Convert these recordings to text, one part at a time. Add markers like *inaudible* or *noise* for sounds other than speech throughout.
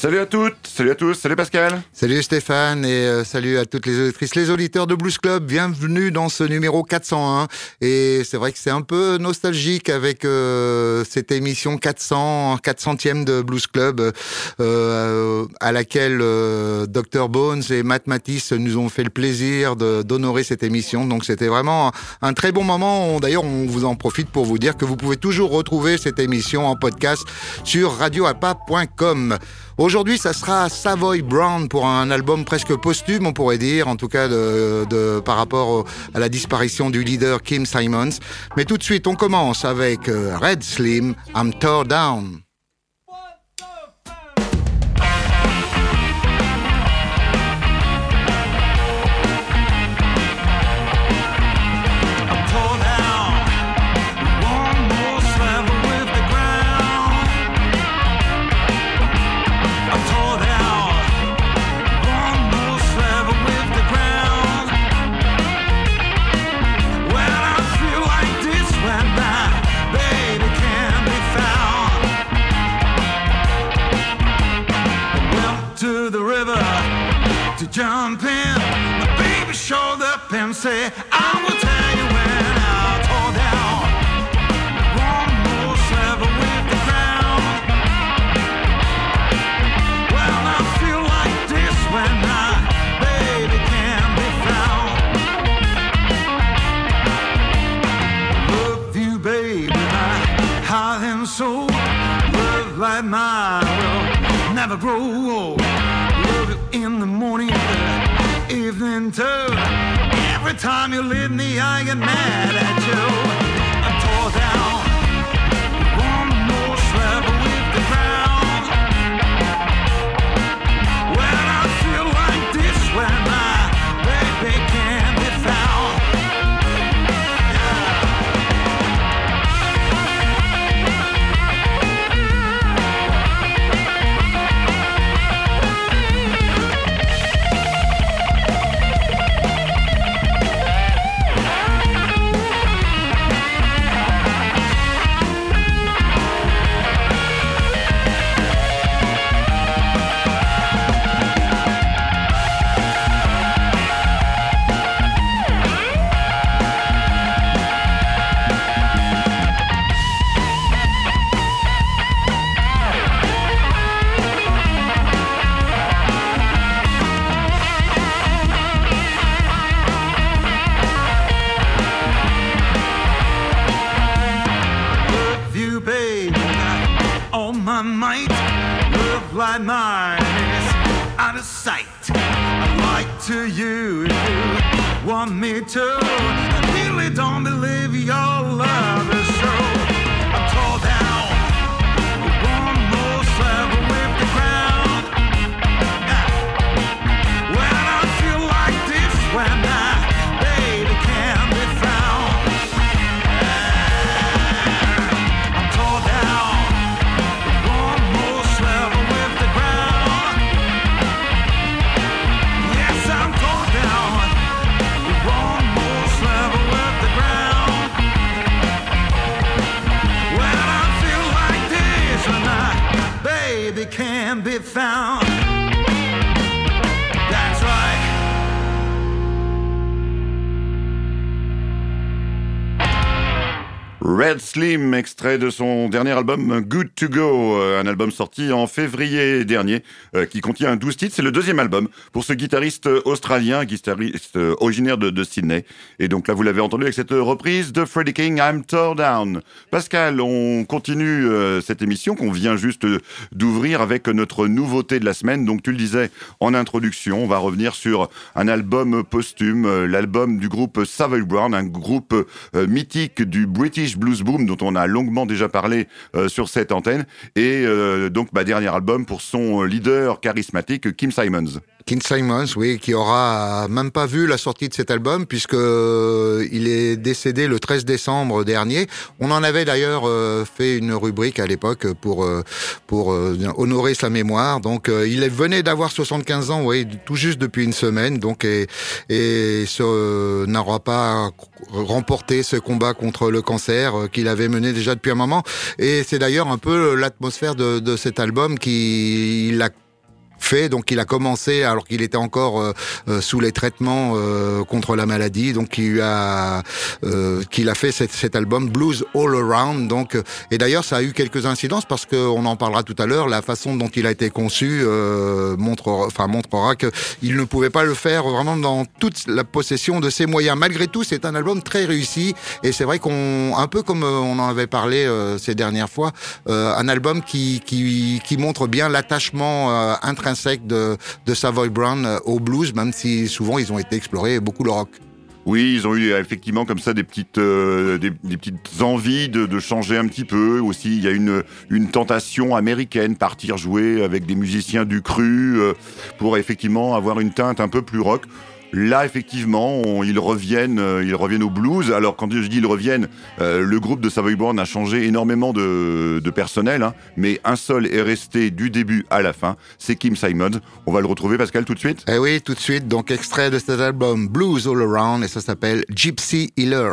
Salut à toutes, salut à tous, salut Pascal. Salut Stéphane et euh, salut à toutes les auditrices, les auditeurs de Blues Club. Bienvenue dans ce numéro 401. Et c'est vrai que c'est un peu nostalgique avec euh, cette émission 400, 400e de Blues Club, euh, à laquelle Dr Bones et Matt Matisse nous ont fait le plaisir d'honorer cette émission. Donc c'était vraiment un très bon moment. D'ailleurs, on vous en profite pour vous dire que vous pouvez toujours retrouver cette émission en podcast sur radioalpa.com. Aujourd'hui, ça sera Savoy Brown pour un album presque posthume, on pourrait dire, en tout cas de, par rapport à la disparition du leader Kim Simons. Mais tout de suite, on commence avec euh, Red Slim, I'm Tore Down. Jump in. The baby showed up and said, I will tell you when I down. One more with the ground. Well, I feel like this when my baby can be found. Love you, baby, my and soul. Love like mine will never grow old too. Every time you leave me, I get mad at you. Slim, extrait de son dernier album Good to Go, euh, un album sorti en février dernier euh, qui contient 12 titres. C'est le deuxième album pour ce guitariste australien, guitariste euh, originaire de, Sydney. Et donc là, vous l'avez entendu avec cette reprise de Freddie King, I'm Tore Down. Pascal, on continue cette émission qu'on vient juste d'ouvrir avec notre nouveauté de la semaine. Donc tu le disais en introduction, on va revenir sur un album posthume, l'album du groupe Savage Brown, un groupe mythique du British Blues Boom dont on a longuement déjà parlé euh, sur cette antenne et euh, donc ma dernier album pour son leader charismatique Kim Simons. Kim Simons, oui, qui aura même pas vu la sortie de cet album puisque euh, il est décédé le 13 décembre dernier. On en avait d'ailleurs fait une rubrique à l'époque pour pour honorer sa mémoire. Donc il venait d'avoir 75 ans, oui, tout juste depuis une semaine. Donc et, et n'aura pas remporté ce combat contre le cancer qu'il avait mené déjà depuis un moment. Et c'est d'ailleurs un peu l'atmosphère de, de, cet album qui l'a Donc il a commencé alors qu'il était encore sous les traitements contre la maladie. Donc il a qu'il a fait cet, cet, album Blues All Around. Donc et d'ailleurs ça a eu quelques incidences parce qu'on en parlera tout à l'heure. La façon dont il a été conçu montre enfin montrera qu'il ne pouvait pas le faire vraiment dans toute la possession de ses moyens. Malgré tout, c'est un album très réussi et c'est vrai qu'on un peu comme on en avait parlé ces dernières fois, un album qui qui, qui montre bien l'attachement intrinsèque de, de Savoy Brown au blues, même si souvent ils ont été explorés beaucoup le rock. Oui, ils ont eu effectivement comme ça des petites, euh, des, petites envies de, de, changer un petit peu. Aussi, il y a une, une tentation américaine, partir jouer avec des musiciens du cru euh, pour effectivement avoir une teinte un peu plus rock. Là, effectivement, ils reviennent, euh, ils reviennent au blues. Alors, quand je dis ils reviennent, euh, le groupe de Savoy Brown a changé énormément de, personnel, hein, mais un seul est resté du début à la fin. C'est Kim Simons. On va le retrouver, Pascal, tout de suite. Eh oui, tout de suite. Donc, extrait de cet album Blues All Around, et ça s'appelle Gypsy Healer.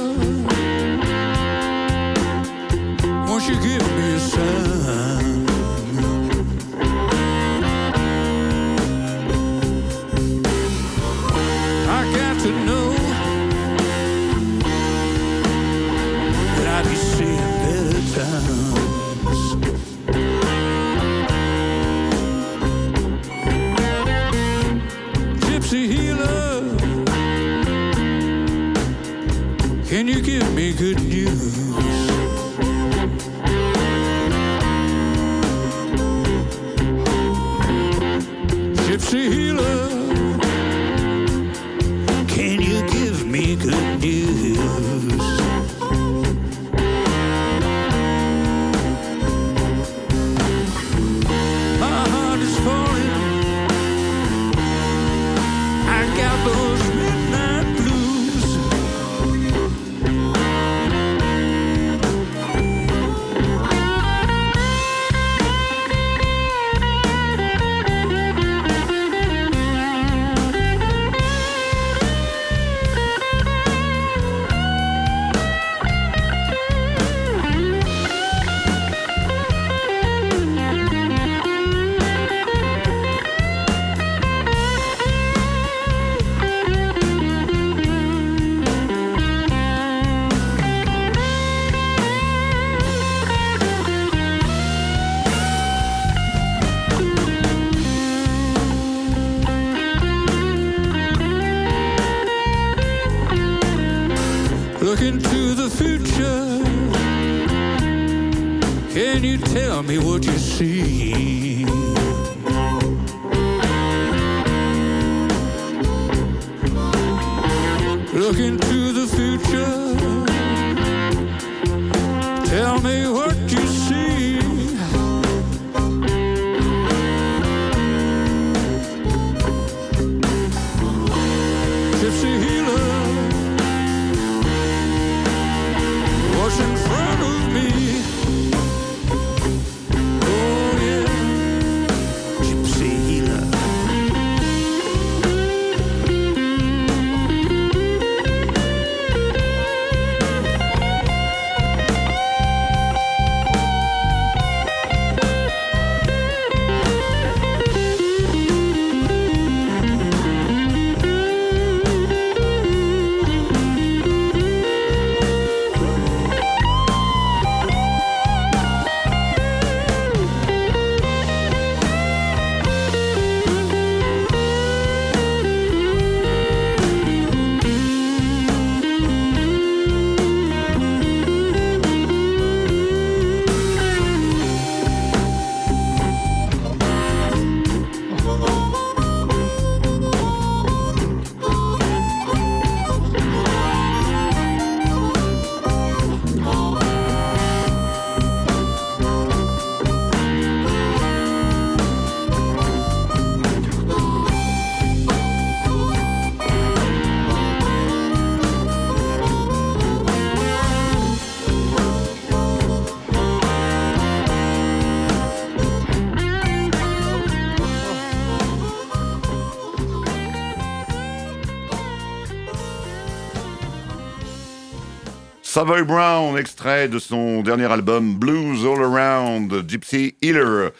Savoy Brown, extrait de son dernier album Blues All Around, Gypsy Healer.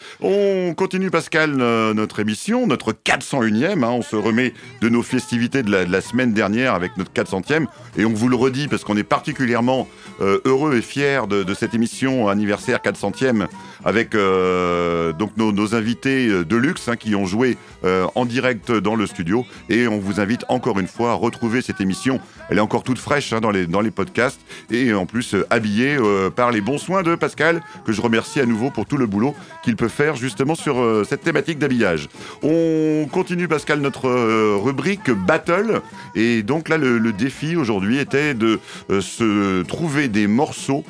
Continue Pascal euh, notre émission, notre 401e. Hein, on se remet de nos festivités de la, semaine dernière avec notre 400e et on vous le redit parce qu'on est particulièrement euh, heureux et fiers de, cette émission anniversaire 400e avec euh, donc nos, invités de luxe hein, qui ont joué en direct dans le studio et on vous invite encore une fois à retrouver cette émission. Elle est encore toute fraîche hein, dans, les, dans les podcasts et en plus euh, habillé euh, par les bons soins de Pascal, que je remercie à nouveau pour tout le boulot qu'il peut faire justement euh, cette thématique d'habillage. On continue Pascal notre rubrique Battle et donc là le, défi aujourd'hui était de se trouver des morceaux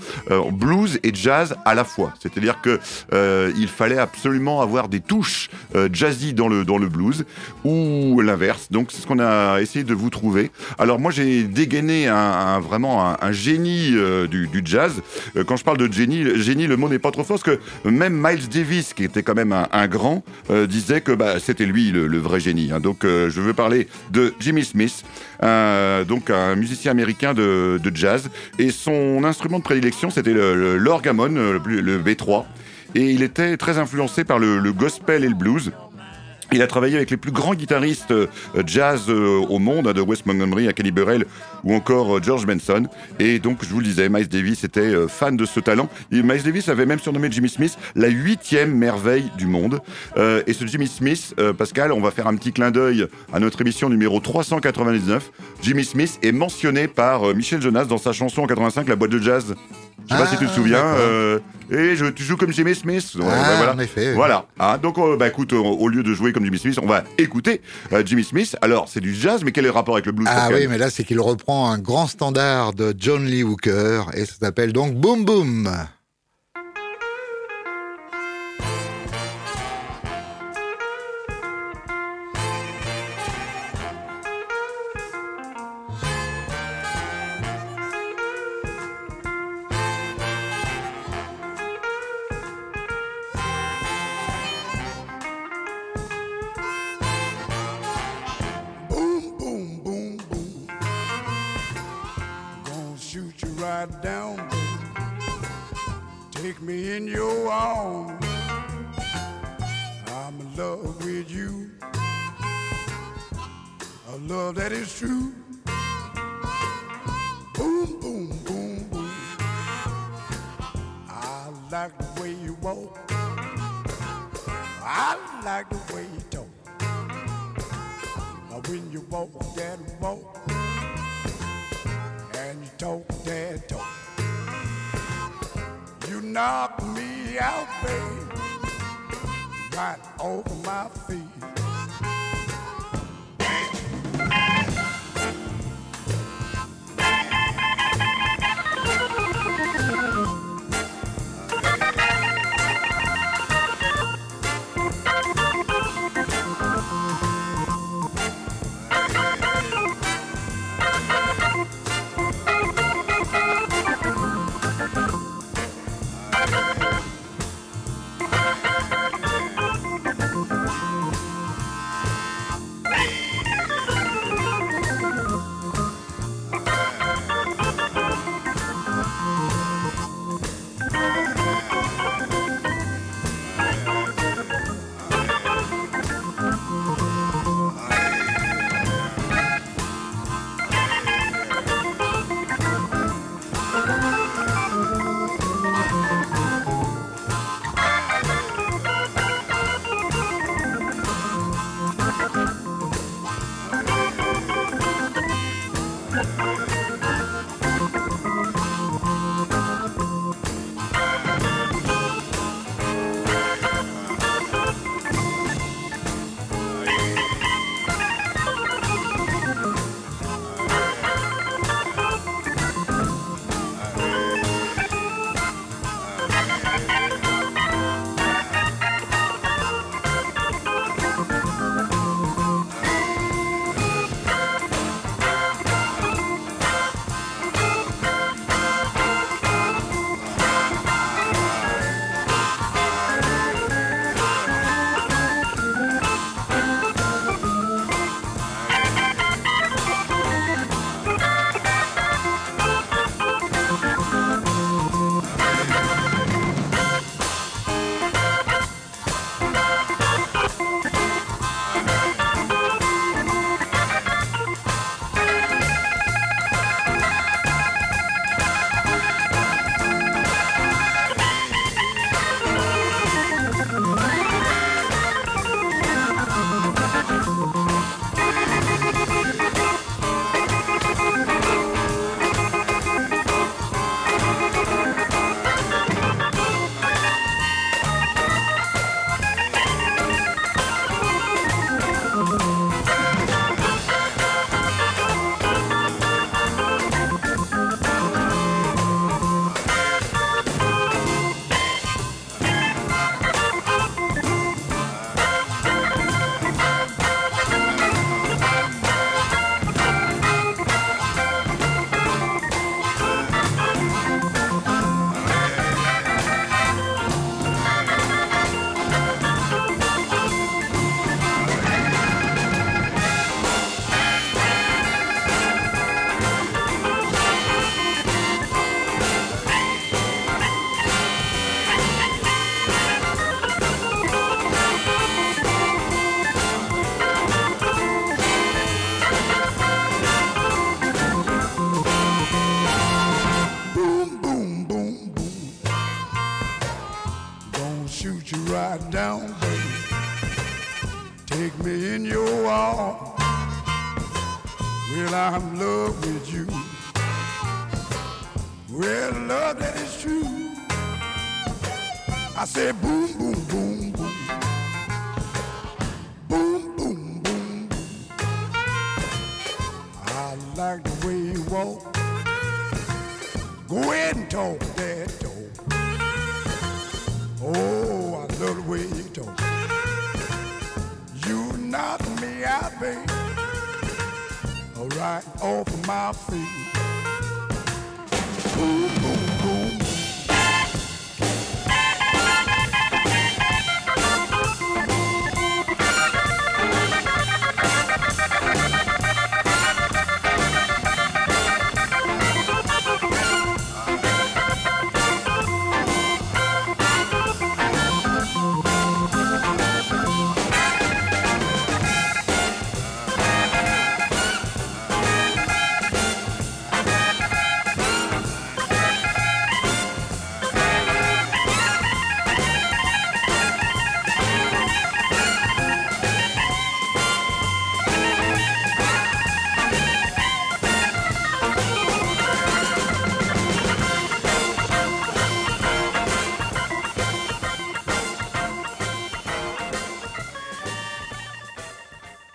blues et jazz à la fois. C'est-à-dire que il fallait absolument avoir des touches jazzy dans le, dans le blues ou l'inverse. Donc c'est ce qu'on a essayé de vous trouver. Alors moi j'ai dégainé un, vraiment un génie euh, du, jazz. Euh, quand je parle de génie, génie, le mot n'est pas trop fort, parce que même Miles Davis, qui était quand même un, grand, euh, disait que bah, c'était lui le, vrai génie. Hein. Donc je veux parler de Jimmy Smith, donc un musicien américain de, jazz, et son instrument de prédilection, c'était l'orgamon, le, le, B3, et il était très influencé par le gospel et le blues. Il a travaillé avec les plus grands guitaristes euh, jazz euh, au monde, hein, de Wes Montgomery à Kenny Burrell ou encore euh, George Benson. Et donc, je vous le disais, Miles Davis était fan de ce talent. Et Miles Davis avait même surnommé Jimmy Smith la huitième merveille du monde. et ce Jimmy Smith, Pascal, on va faire un petit clin d'œil à notre émission numéro 399. Jimmy Smith est mentionné par Michel Jonas dans sa chanson en 85, La boîte de jazz. Je sais pas si tu te ah, souviens. Euh, et je, tu joues comme Jimmy Smith. ah, voilà. En effet. Voilà. Hein, donc, euh, bah, écoute, au lieu de jouer comme Jimmy Smith, on va écouter euh, Jimmy Smith. Alors, c'est du jazz, mais quel est le rapport avec le blues Ah oui, mais là, c'est qu'il reprend un grand standard de John Lee Hooker et ça s'appelle donc Boom Boom.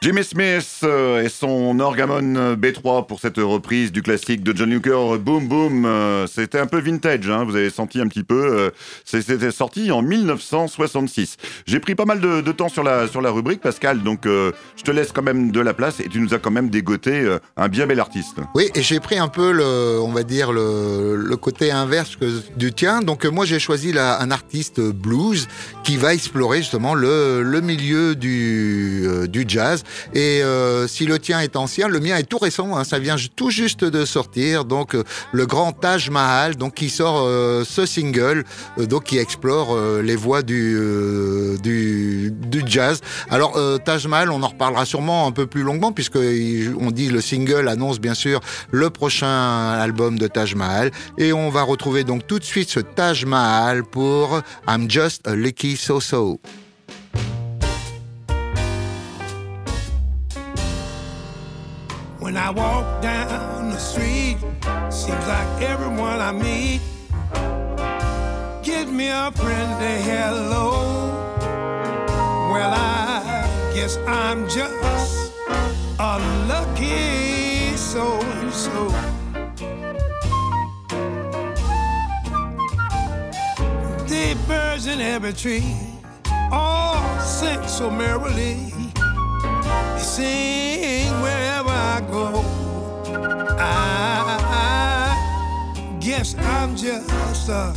Jimmy Smith euh, et son Orgamon B3 pour cette reprise du classique de John Hooker, Boom Boom. Euh, c'était un peu vintage, hein, vous avez senti un petit peu. Euh, c'était sorti en 1966. J'ai pris pas mal de, temps sur la, sur la rubrique, Pascal, donc je te laisse quand même de la place et tu nous as quand même dégoté un bien bel artiste. Oui, et j'ai pris un peu, le, on va dire, le, le côté inverse du tien. Donc moi, j'ai choisi un artiste blues qui va explorer justement le, le milieu du, du jazz et euh, si le tien est le mien est tout récent. Hein, ça vient tout juste de sortir. Donc euh, le grand Taj Mahal, donc qui sort euh, ce single, euh, donc qui explore les voies du, du, jazz. Alors Taj Mahal, on en reparlera sûrement un peu plus longuement puisque on dit le single annonce bien sûr le prochain album de Taj Mahal et on va retrouver donc tout de suite ce Taj Mahal pour I'm Just a Licky So So. When I walk down the street, seems like everyone I meet gives me a friendly hello. Well, I guess I'm just a lucky so and so. The birds in every tree all sing so merrily. They sing wherever I go. I, guess I'm just a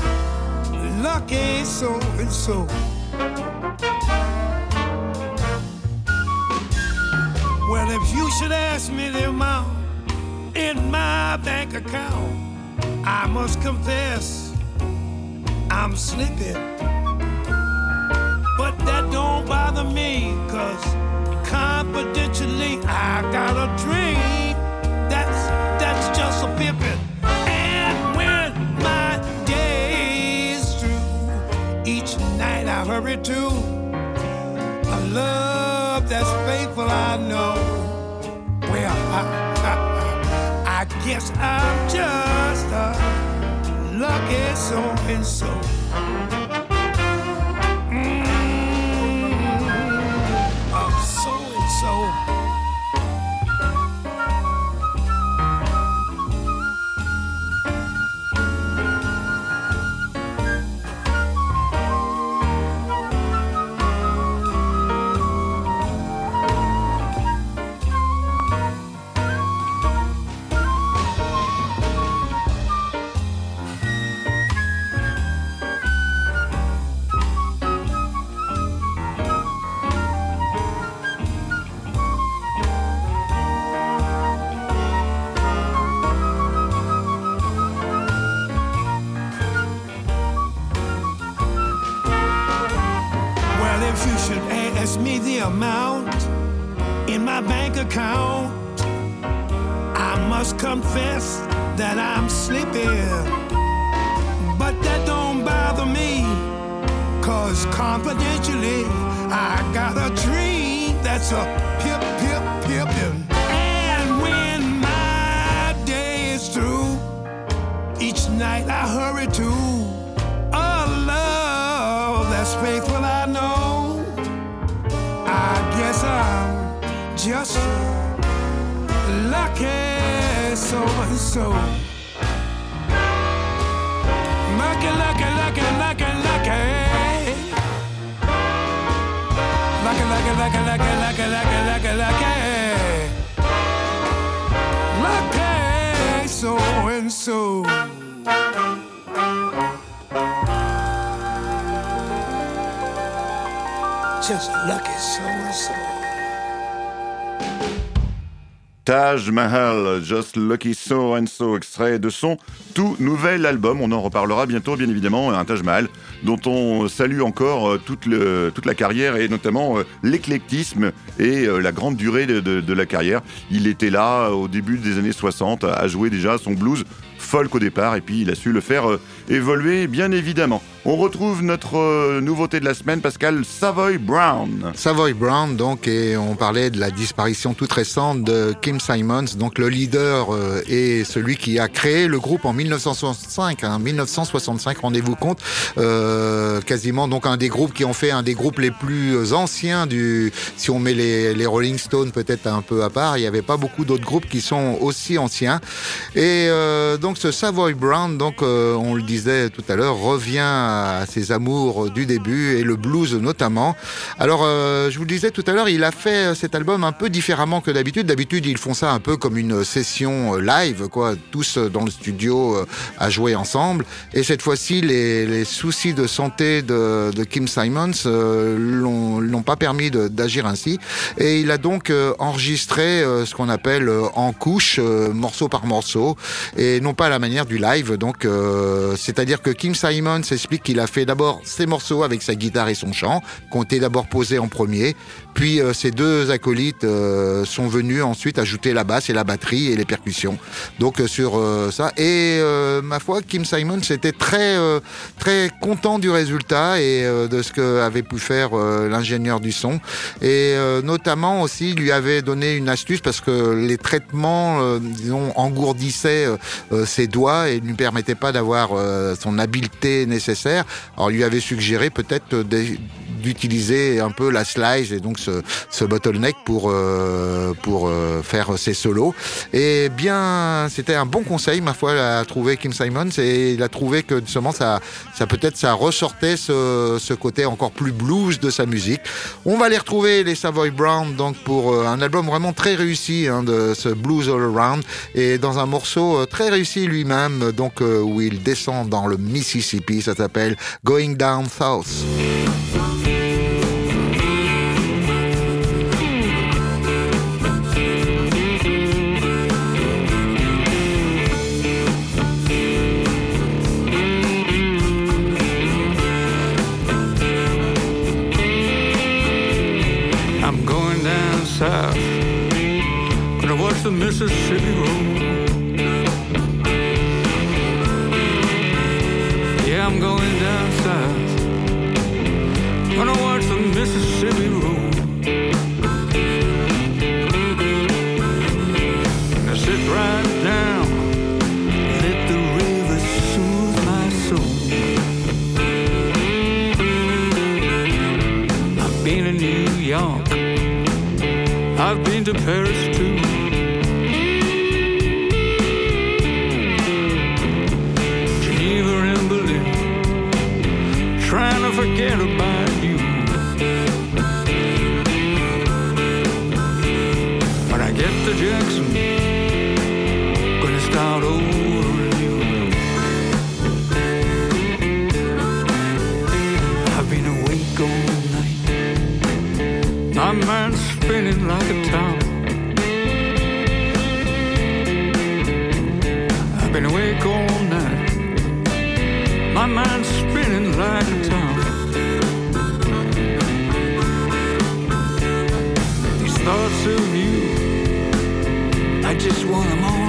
lucky so and so. Well, if you should ask me the amount in my bank account, I must confess I'm sleepy. But that don't bother me, cause confidentially, I got a dream that's that's just a pippin'. And when my day is through, each night I hurry to a love that's faithful. I know. Well, I, *laughs* I, I guess I'm just a lucky so and so Taj Mahal, Just Lucky So and So, extrait de son tout nouvel album. On en reparlera bientôt, bien évidemment. Un Taj Mahal dont on salue encore euh, toute, la carrière et notamment euh, l'éclectisme et euh, la grande durée de, de- la carrière. Il était là au début des années 60 à jouer déjà son blues folk au départ et puis il a su le faire évoluer bien évidemment. On retrouve notre euh, nouveauté de la semaine, Pascal Savoy Brown. Savoy Brown, donc, et on parlait de la disparition toute récente de Kim Simons, donc le leader euh, et celui qui a créé le groupe en 1965, hein, 1965, rendez-vous compte, euh, quasiment donc un des groupes qui ont fait un des groupes les plus anciens du, si on met les, les Rolling Stones peut-être un peu à part, il n'y avait pas beaucoup d'autres groupes qui sont aussi anciens. Et euh, donc ce Savoy Brown, donc euh, on le disait tout à l'heure, revient à ses amours du début et le blues notamment. Alors euh, je vous le disais tout à l'heure, il a fait cet album un peu différemment que d'habitude. D'habitude ils font ça un peu comme une session euh, live, quoi, tous dans le studio euh, à jouer ensemble. Et cette fois-ci, les, soucis de santé de, Kim Simons euh, l'ont pas permis d'agir ainsi. Et il a donc enregistré ce qu'on appelle en couche, morceau par morceau, et non pas à la manière du live. Donc, c'est-à-dire que Kim Simons explique qu'il a fait d'abord ses morceaux avec sa guitare et son chant, ont été d'abord posés en premier, puis euh, ses deux acolytes euh, sont venus ensuite ajouter la basse et la batterie et les percussions. Donc euh, sur euh, ça. Et euh, ma foi, Kim Simons était très très content du résultat et de ce que avait pu faire l'ingénieur du son. Et notamment aussi, il lui avait donné une astuce parce que les traitements, disons, engourdissaient ses doigts et ne lui permettaient pas d'avoir son habileté nécessaire. Alors, il lui avait suggéré peut-être des- d'utiliser un peu la slide et donc ce, ce bottleneck pour euh, pour euh, faire ses solos. Et bien, c'était un bon conseil, ma foi, à trouver Kim Simons et il a trouvé que justement ça, ça peut-être ça ressortait ce, ce côté encore plus blues de sa musique. On va les retrouver les Savoy Brown donc pour euh, un album vraiment très réussi hein, de ce blues all around et dans un morceau euh, très réussi lui-même donc euh, où il descend dans le Mississippi. Ça s'appelle Going Down South. Thoughts of you, I just want them all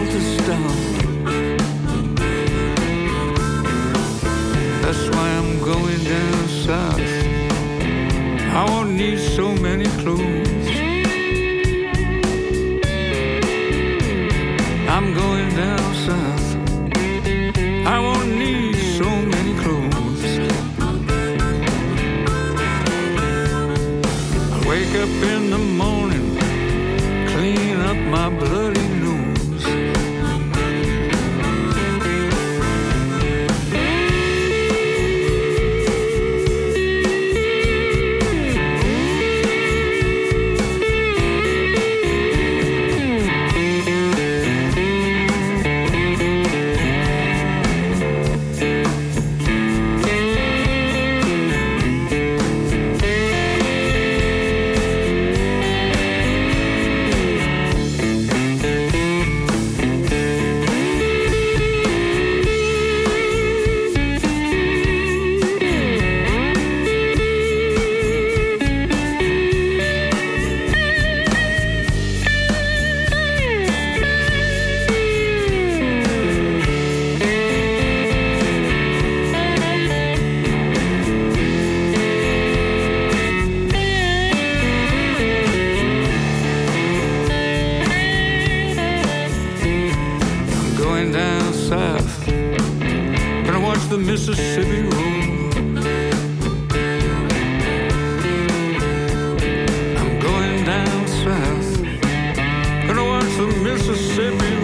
Mississippi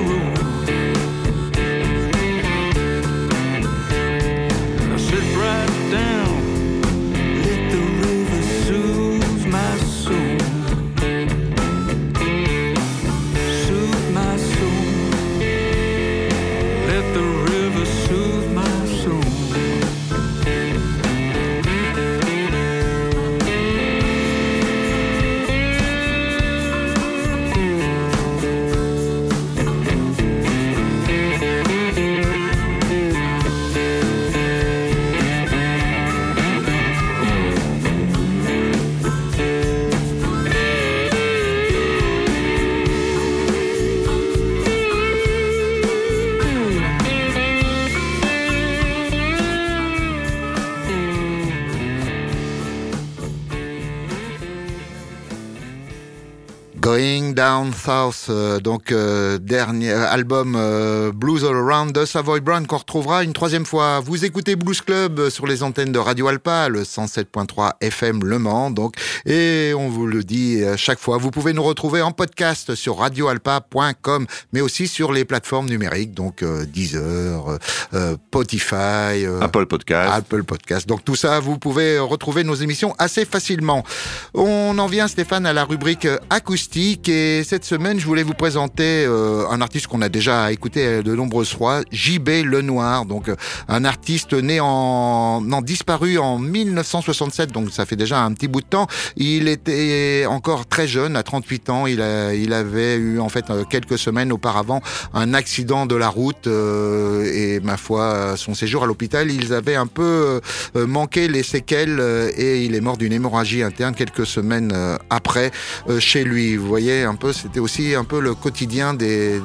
Down South, euh, donc euh, dernier album euh, Blues All Around de Savoy Brown qu'on retrouvera une troisième fois. Vous écoutez Blues Club euh, sur les antennes de Radio Alpa, le 107.3 FM Le Mans, donc, et on vous le dit à chaque fois. Vous pouvez nous retrouver en podcast sur radioalpa.com, mais aussi sur les plateformes numériques, donc euh, Deezer, euh, euh, Spotify, euh, Apple Podcast. Apple Podcast. Donc tout ça, vous pouvez retrouver nos émissions assez facilement. On en vient, Stéphane, à la rubrique euh, acoustique. Et cette semaine, je voulais vous présenter euh, un artiste qu'on a déjà écouté de nombreuses fois, JB Lenoir. Donc euh, un artiste né en... non, disparu en 1967, donc ça fait déjà un petit bout de temps. Il était encore très jeune, à 38 ans. Il, a, il avait eu en fait euh, quelques semaines auparavant un accident de la route euh, et ma foi, son séjour à l'hôpital, ils avaient un peu euh, manqué les séquelles et il est mort d'une hémorragie interne quelques semaines après chez lui. Vous voyez c'était aussi un peu le quotidien des,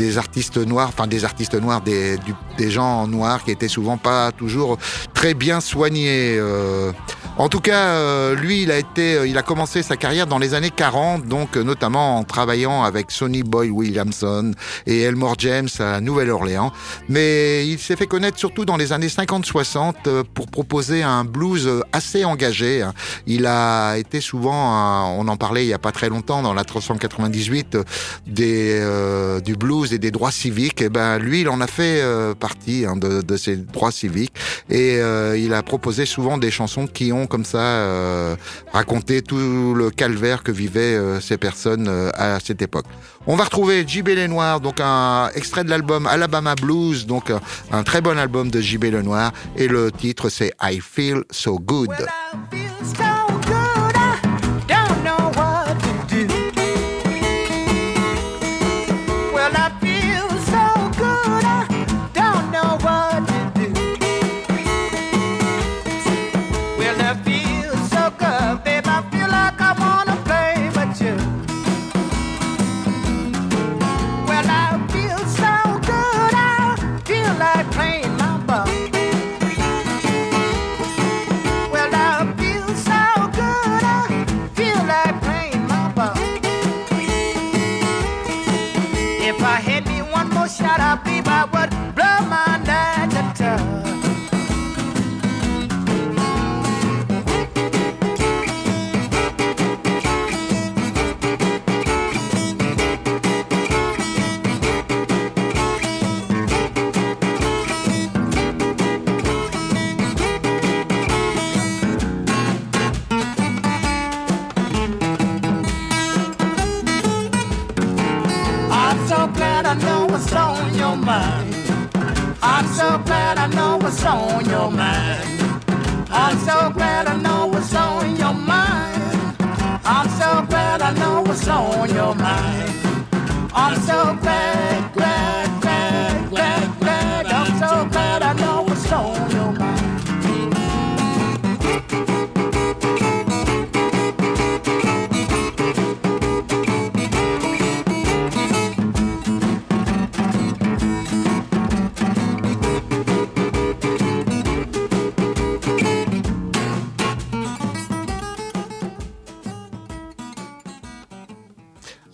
des artistes noirs, enfin des artistes noirs, des, du- des gens noirs qui étaient souvent pas toujours très bien soignés. euh. En tout cas, euh, lui, il a été, euh, il a commencé sa carrière dans les années 40, donc euh, notamment en travaillant avec Sonny Boy Williamson et Elmore James à Nouvelle-Orléans. Mais il s'est fait connaître surtout dans les années 50-60 euh, pour proposer un blues assez engagé. hein. Il a été souvent, on en parlait il y a pas très longtemps dans la 398 euh, des du blues et des droits civiques. Et ben lui, il en a fait euh, partie hein, de, de ces droits civiques et euh, il a proposé souvent des chansons qui ont comme ça euh, raconté tout le calvaire que vivaient euh, ces personnes euh, à cette époque. On va retrouver JB Lenoir, donc un extrait de l'album Alabama Blues, donc un très bon album de JB Lenoir et le titre c'est I Feel So Good.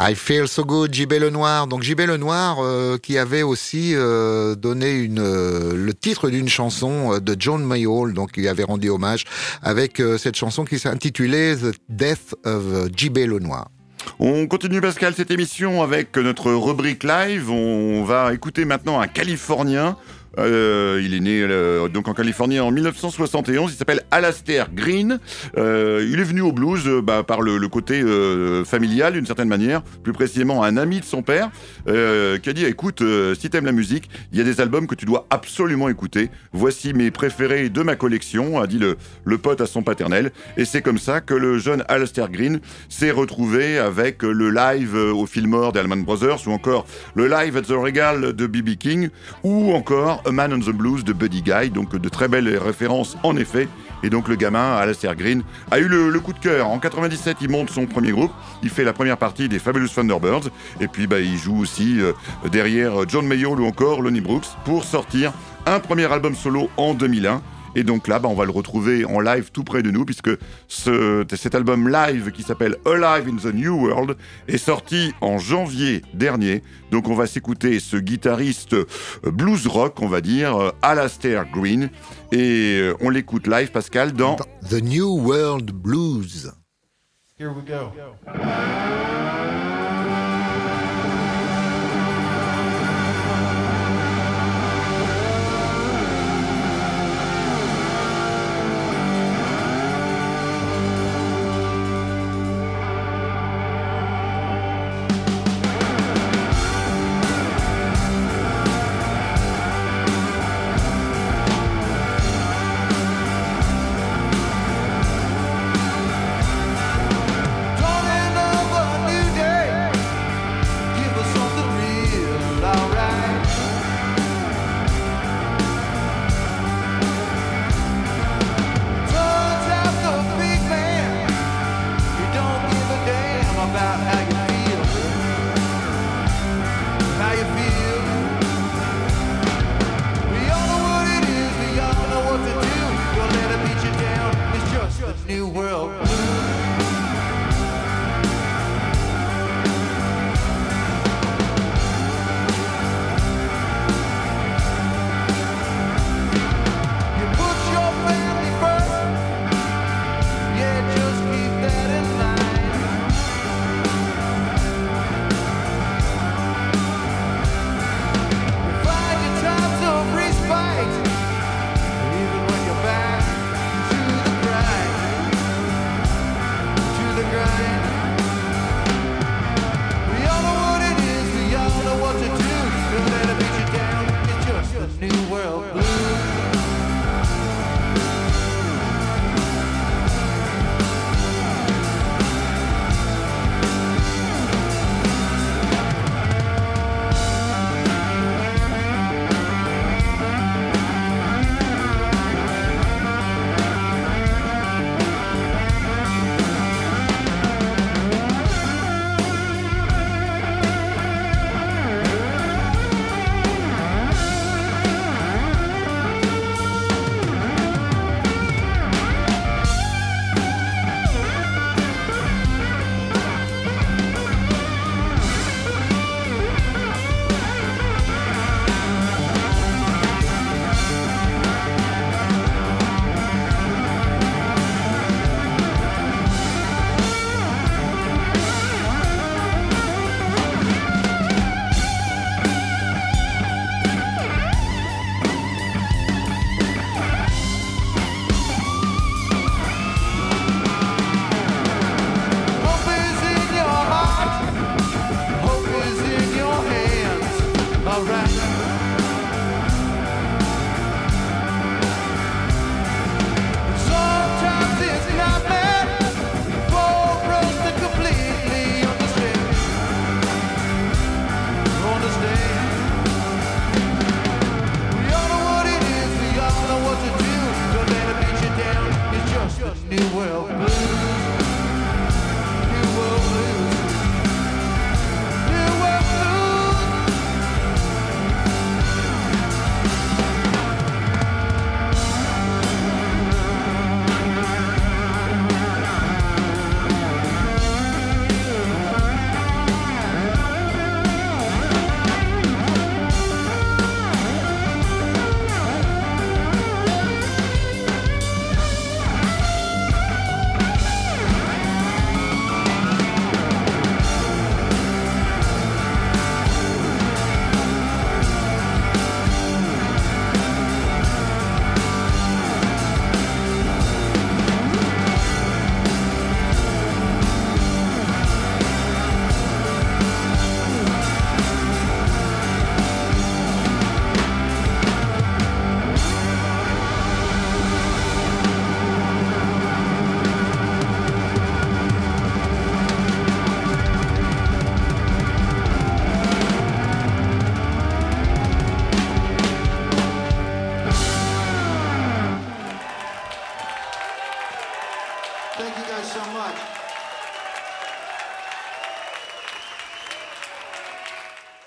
I Feel So Good, JB Lenoir. Donc JB Lenoir euh, qui avait aussi euh, donné euh, le titre d'une chanson euh, de John Mayall, donc il avait rendu hommage avec cette chanson qui s'intitulait The Death of JB Lenoir. On continue Pascal cette émission avec notre rubrique live. On va écouter maintenant un Californien. Euh, il est né euh, donc en Californie en 1971. Il s'appelle Alastair Green. Euh, il est venu au blues euh, bah, par le, le côté euh, familial d'une certaine manière, plus précisément un ami de son père euh, qui a dit écoute, si t'aimes la musique, il y a des albums que tu dois absolument écouter. Voici mes préférés de ma collection, a dit le, le pote à son paternel. Et c'est comme ça que le jeune Alastair Green s'est retrouvé avec le live au Fillmore des Allman Brothers ou encore le live at the Regal de B.B. King ou encore A Man on the Blues de Buddy Guy. Donc de très belles références en effet. Et donc le gamin, Alastair Green, a eu le, coup de cœur. En 97, il monte son premier groupe. Il fait la première partie des Fabulous Thunderbirds. Et puis bah, il joue aussi euh, derrière John Mayall ou encore Lonnie Brooks pour sortir un premier album solo en 2001. Et donc là, bah, on va le retrouver en live tout près de nous, puisque ce- cet album live qui s'appelle Alive in the New World est sorti en janvier dernier. Donc on va s'écouter ce guitariste euh, blues rock, on va dire, euh, Alastair Green. Et euh, on l'écoute live, Pascal, dans The New World Blues. Here we go.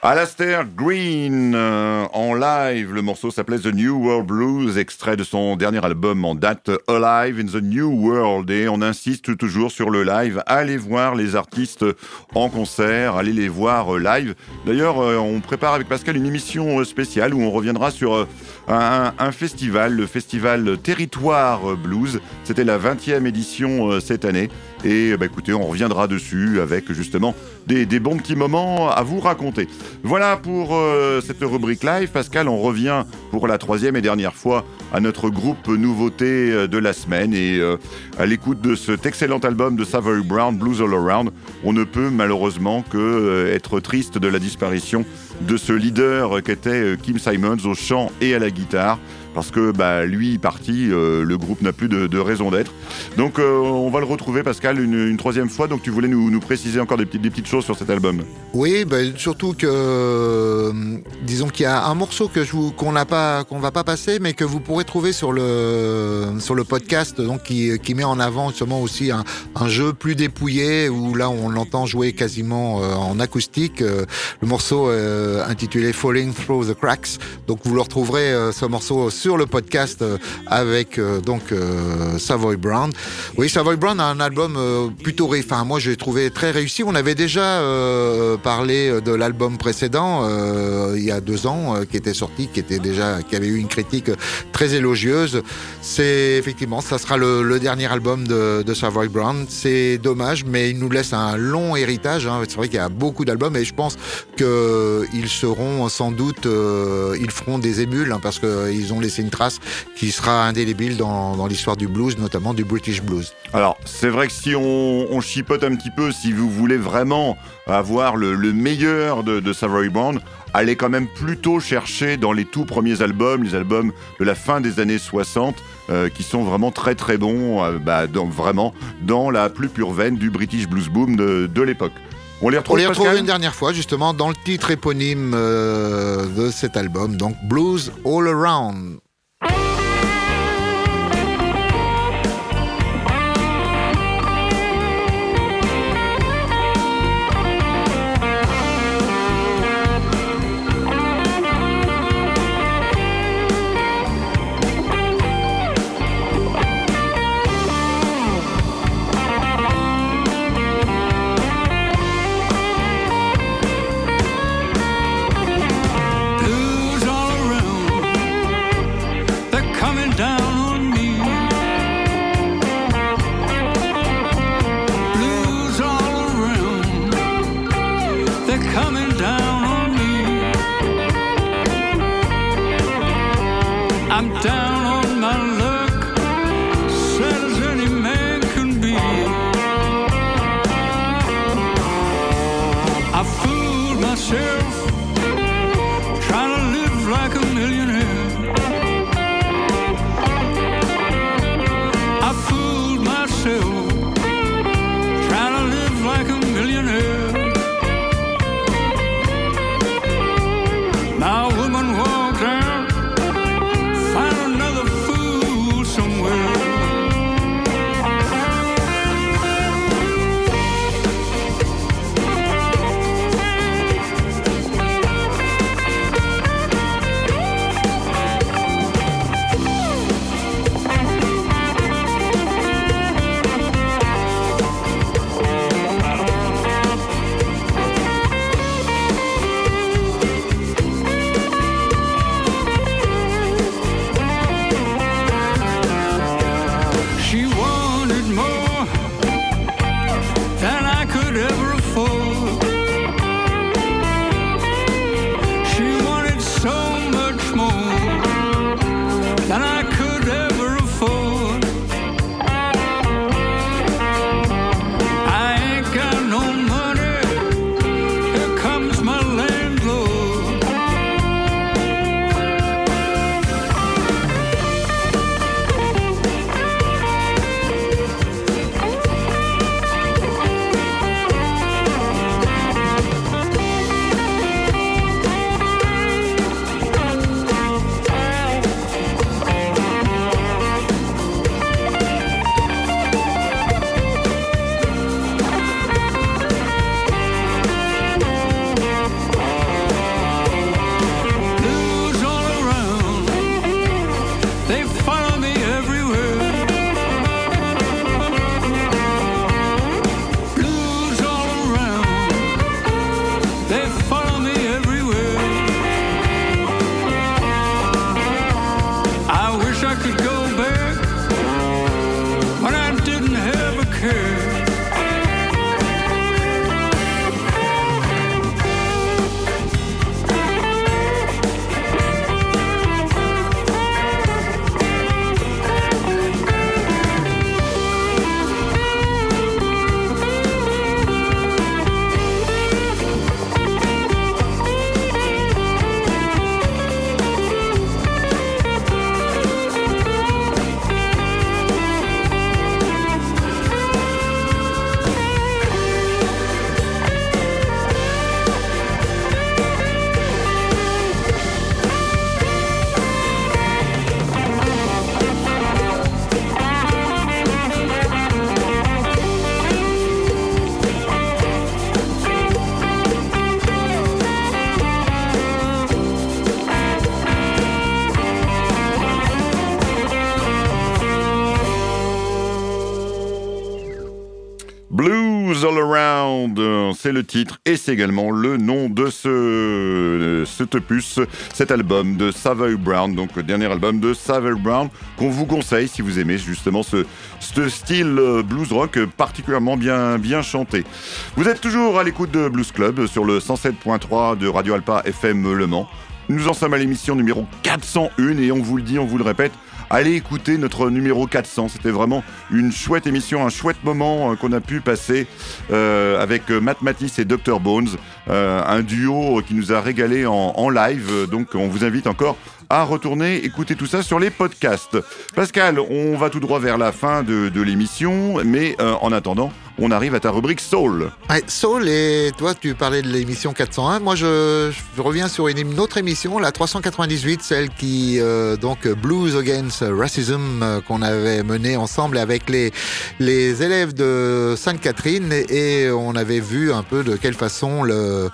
Alastair Green euh, live. Le morceau s'appelait The New World Blues, extrait de son dernier album en date Alive in the New World. Et on insiste toujours sur le live. Allez voir les artistes en concert, allez les voir euh, live. D'ailleurs, euh, on prépare avec Pascal une émission euh, spéciale où on reviendra sur un, festival, le festival Territoire Blues. C'était la 20e édition cette année. Et bah, écoutez, on reviendra dessus avec justement des, bons petits moments à vous raconter. Voilà pour cette rubrique live. Pascal, on revient pour la troisième et dernière fois à notre groupe nouveauté euh, de la semaine. Et euh, à l'écoute de cet excellent album de Savory Brown, Blues All Around, on ne peut malheureusement que euh, être triste de la disparition de ce leader qu'était Kim Simons au chant et à la guitare. Parce que bah, lui parti, euh, le groupe n'a plus de, raison d'être. Donc euh, on va le retrouver, Pascal, une, troisième fois. Donc tu voulais nous, préciser encore des petites, choses sur cet album. Oui, ben, surtout que euh, disons qu'il y a un morceau qu'on n'a pas qu'on va pas passer, mais que vous pourrez trouver sur le sur le podcast, donc qui, qui met en avant justement aussi un, un jeu plus dépouillé où là on l'entend jouer quasiment en acoustique. le morceau intitulé Falling Through the Cracks. Donc vous le retrouverez ce morceau sur le podcast euh, avec euh, donc euh, Savoy Brown. Oui, Savoy Brown a un album plutôt, enfin moi j'ai trouvé très réussi. On avait déjà parlé de l'album précédent il y a deux ans qui était sorti, qui était déjà, qui avait eu une critique très élogieuse. C'est effectivement, ça sera le, le dernier album de, de Savoy Brown. C'est dommage, mais il nous laisse un long héritage. hein. C'est vrai qu'il y a beaucoup d'albums et je pense que ils seront sans doute, euh, ils feront des émules hein, parce qu'ils ont laissé une trace qui sera indélébile dans, l'histoire du blues, notamment du British blues. Alors, c'est vrai que si on, chipote un petit peu, si vous voulez vraiment avoir le, le meilleur de, de Savory Brown, allez quand même plutôt chercher dans les tout premiers albums, les albums de la fin des années 60, euh, qui sont vraiment très très bons, euh, bah, vraiment dans la plus pure veine du British Blues Boom de l'époque. On les On retrouve, les retrouve Pascal une dernière fois justement dans le titre éponyme euh, de cet album, donc. Blues all around. Le titre et c'est également le nom de ce cet opus, cet album de Savile Brown, donc le dernier album de Savile Brown qu'on vous conseille si vous aimez justement ce, ce style euh, blues rock particulièrement bien, bien chanté. Vous êtes toujours à l'écoute de Blues Club sur le 107.3 de Radio Alpa FM Le Mans. Nous en sommes à l'émission numéro 401 et on vous le dit, on vous le répète, allez écouter notre numéro 400. C'était vraiment une chouette émission, un chouette moment euh, qu'on a pu passer euh, avec euh, Matt Matisse et Dr Bones, un duo qui nous a régalé en, live. Donc on vous invite encore à retourner écouter tout ça sur les podcasts. Pascal, on va tout droit vers la fin de, l'émission, mais en attendant, on arrive à ta rubrique Soul. Soul, et toi, tu parlais de l'émission 401. Moi, je, reviens sur une, autre émission, la 398, celle qui, euh, donc, Blues Against Racism, euh, qu'on avait menée ensemble avec les, les élèves de Sainte-Catherine, et, on avait vu un peu de quelle façon le,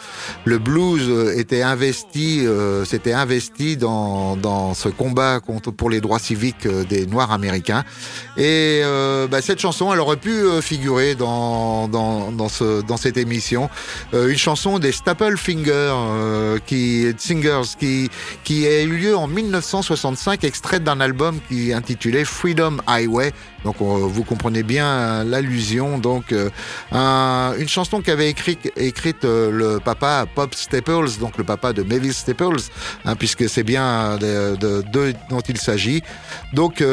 le blues était investi, euh, s'était investi dans, dans ce combat contre, pour les droits civiques des Noirs américains. Et bah, cette chanson, elle aurait pu figurer dans, dans, dans, ce, dans cette émission. Euh, une chanson des Staple Fingers, euh, qui, Singers, qui, qui a eu lieu en 1965, extraite d'un album qui est intitulé Freedom Highway. Donc on- vous comprenez bien l'allusion. Donc euh, un- une chanson qu'avait écrite, écrite le papa Pop Staples, donc le papa de Mavis Staples, hein, puisque c'est bien de, de- dont il s'agit. Donc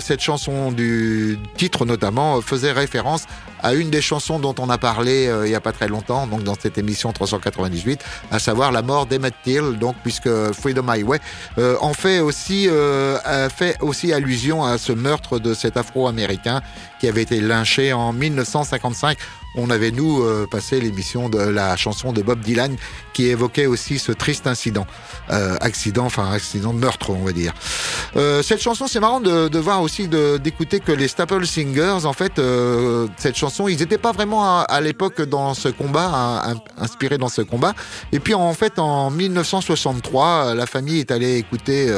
cette chanson du titre notamment faisait référence à une des chansons dont on a parlé euh, il y a pas très longtemps, donc dans cette émission 398, à savoir la mort d'Emmett Till, donc puisque Freedom Highway euh, en fait aussi euh, fait aussi allusion à ce meurtre de cet Afro-américain qui avait été lynché en 1955. On avait nous euh, passé l'émission de la chanson de Bob Dylan qui évoquait aussi ce triste incident, euh, accident, enfin accident de meurtre, on va dire. Euh, cette chanson, c'est marrant de, de voir aussi d'écouter que les Staple Singers, en fait, euh, cette chanson, ils n'étaient pas vraiment à, à l'époque dans ce combat, hein, in- inspirés dans ce combat. Et puis en fait, en 1963, euh, la famille est allée écouter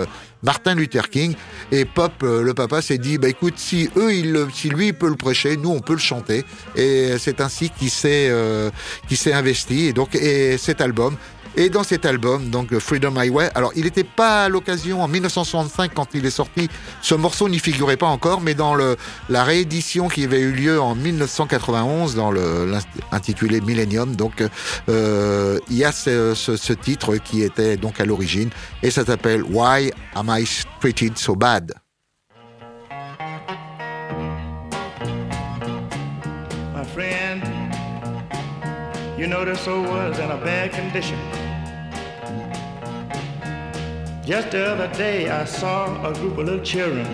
Martin Luther King et Pop, euh, le papa, s'est dit, bah écoute, si eux, le- si lui il peut le prêcher, nous on peut le chanter. Et c'est ainsi qu'il s'est euh, investi. Et donc, et cet album. Et dans cet album, donc le Freedom Highway, alors il n'était pas à l'occasion en 1965 quand il est sorti, ce morceau n'y figurait pas encore, mais dans le, la réédition qui avait eu lieu en 1991, dans le intitulé Millennium, donc euh, il y a ce titre qui était donc à l'origine, et ça s'appelle Why Am I Treated So Bad? My friend, you know this old world's in a bad condition. Just the other day, I saw a group of little children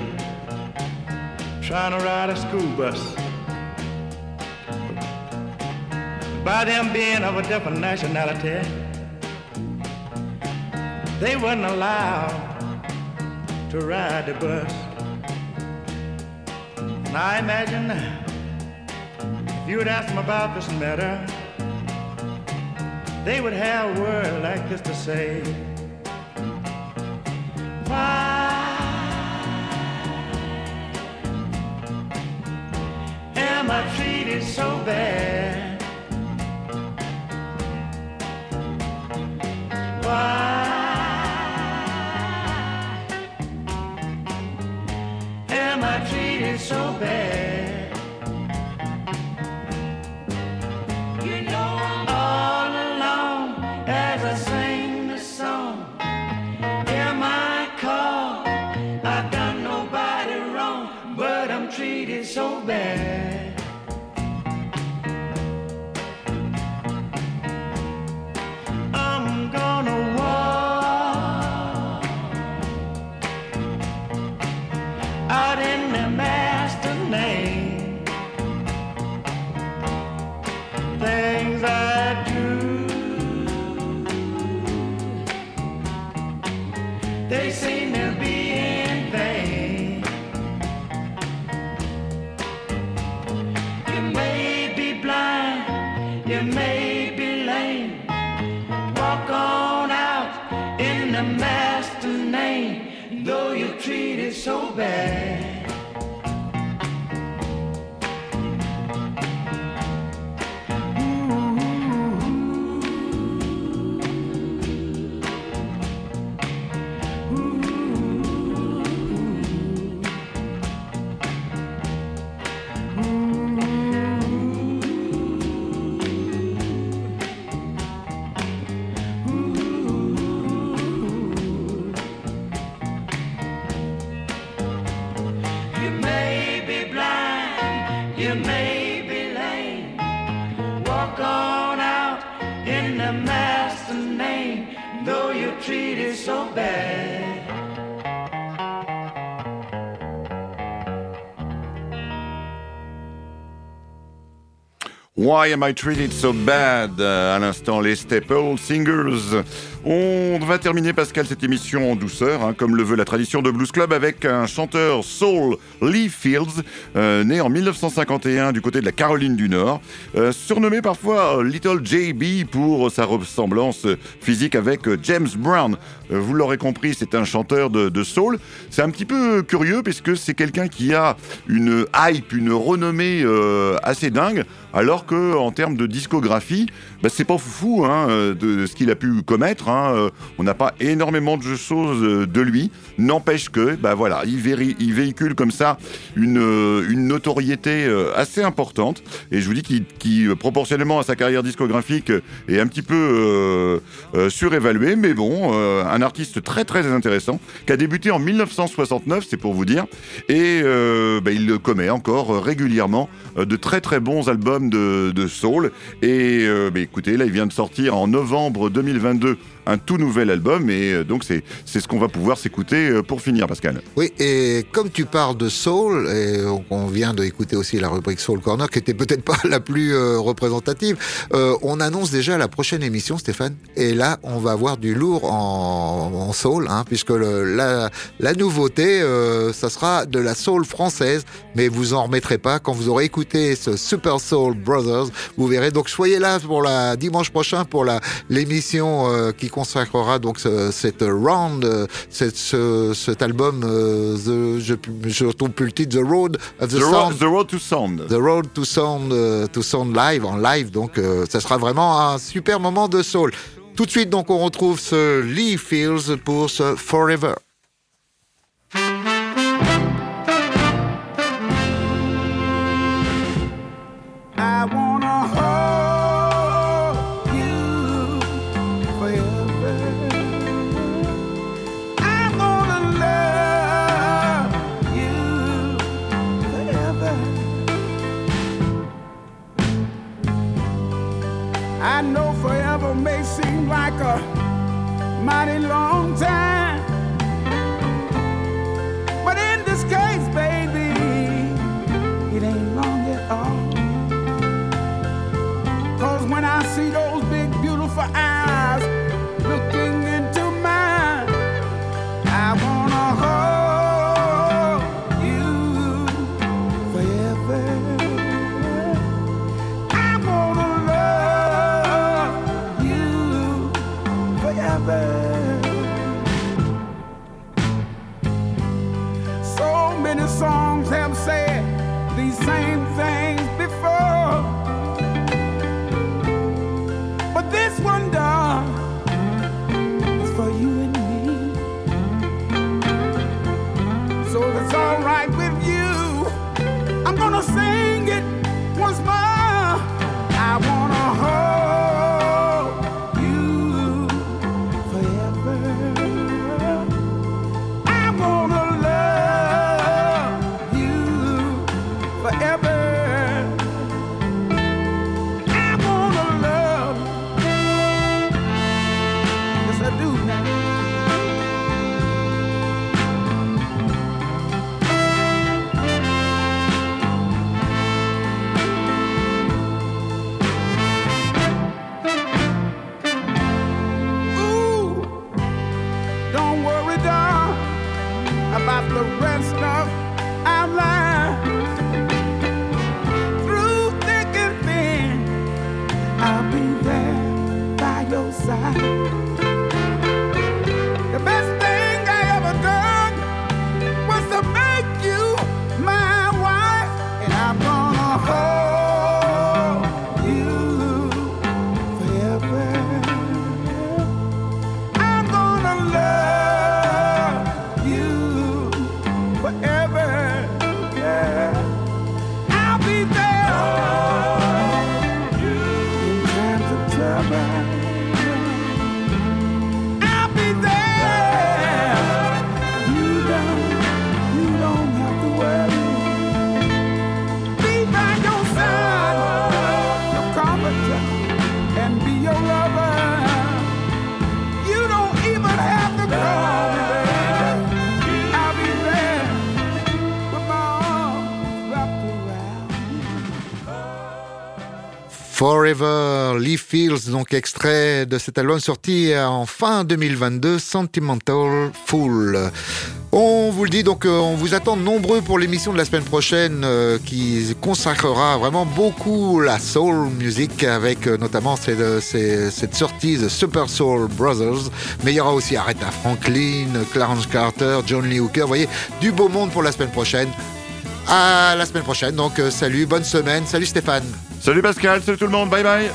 trying to ride a school bus. By them being of a different nationality, they wasn't allowed to ride the bus. And I imagine if you would ask them about this matter, they would have a word like this to say. Why am I treated so bad? Why am I treated so bad? Why am I treated so bad? Euh, À l'instant, les Staple Singers. On va terminer, Pascal, cette émission en douceur, hein, comme le veut la tradition de Blues Club, avec un chanteur soul, Lee Fields, euh, né en 1951 du côté de la Caroline du Nord, euh, surnommé parfois Little JB pour sa ressemblance physique avec James Brown. Vous l'aurez compris, c'est un chanteur de, de soul. C'est un petit peu curieux puisque c'est quelqu'un qui a une hype, une renommée assez dingue, alors que en termes de discographie, bah, c'est pas foufou hein, de ce qu'il a pu commettre. hein. Euh, On n'a pas énormément de choses euh, de lui. N'empêche que, bah voilà, il, véhicule comme ça une, euh, notoriété assez importante. Et je vous dis qu'il, qui, proportionnellement à sa carrière discographique, est un petit peu euh, surévalué. Mais bon, un artiste très très intéressant qui a débuté en 1969, c'est pour vous dire. Et bah, il commet encore régulièrement de très très bons albums de, de soul. Et euh, bah, écoutez, là, il vient de sortir en novembre 2022 un tout nouvel album. Et euh, donc, c'est ce qu'on va pouvoir s'écouter euh, pour finir, Pascal. Oui, et comme tu parles de soul, et on vient d'écouter aussi la rubrique Soul Corner, qui était peut-être pas *laughs* la plus euh, représentative, on annonce déjà la prochaine émission, Stéphane. Et là, on va avoir du lourd en, soul, hein, puisque le- la, nouveauté, ça sera de la soul française, mais vous en remettrez pas quand vous aurez écouté ce Super Soul Brothers. Vous verrez. Donc, soyez là pour la dimanche prochain pour la l'émission qui consacrera donc ce- cette round, euh, cette- ce- cet album. euh, the, je je retrouve plus le titre. The Road of the, The, Sound. The Road to Sound. The Road to Sound, euh, to Sound live en live. Donc, ça sera vraiment un super moment de soul. Tout de suite, donc, on retrouve ce Lee Fields pour ce Forever. Mighty long time, Leaf Fields, donc extrait de cet album sorti en fin 2022, Sentimental Fool. On vous le dit, donc euh, on vous attend nombreux pour l'émission de la semaine prochaine euh, qui consacrera vraiment beaucoup la soul music avec euh, notamment cette, sortie The Super Soul Brothers. Mais il y aura aussi Aretha Franklin, Clarence Carter, John Lee Hooker. Vous voyez, du beau monde pour la semaine prochaine. À la semaine prochaine. Donc salut, bonne semaine. Salut Stéphane. Salut Pascal, salut tout le monde, bye bye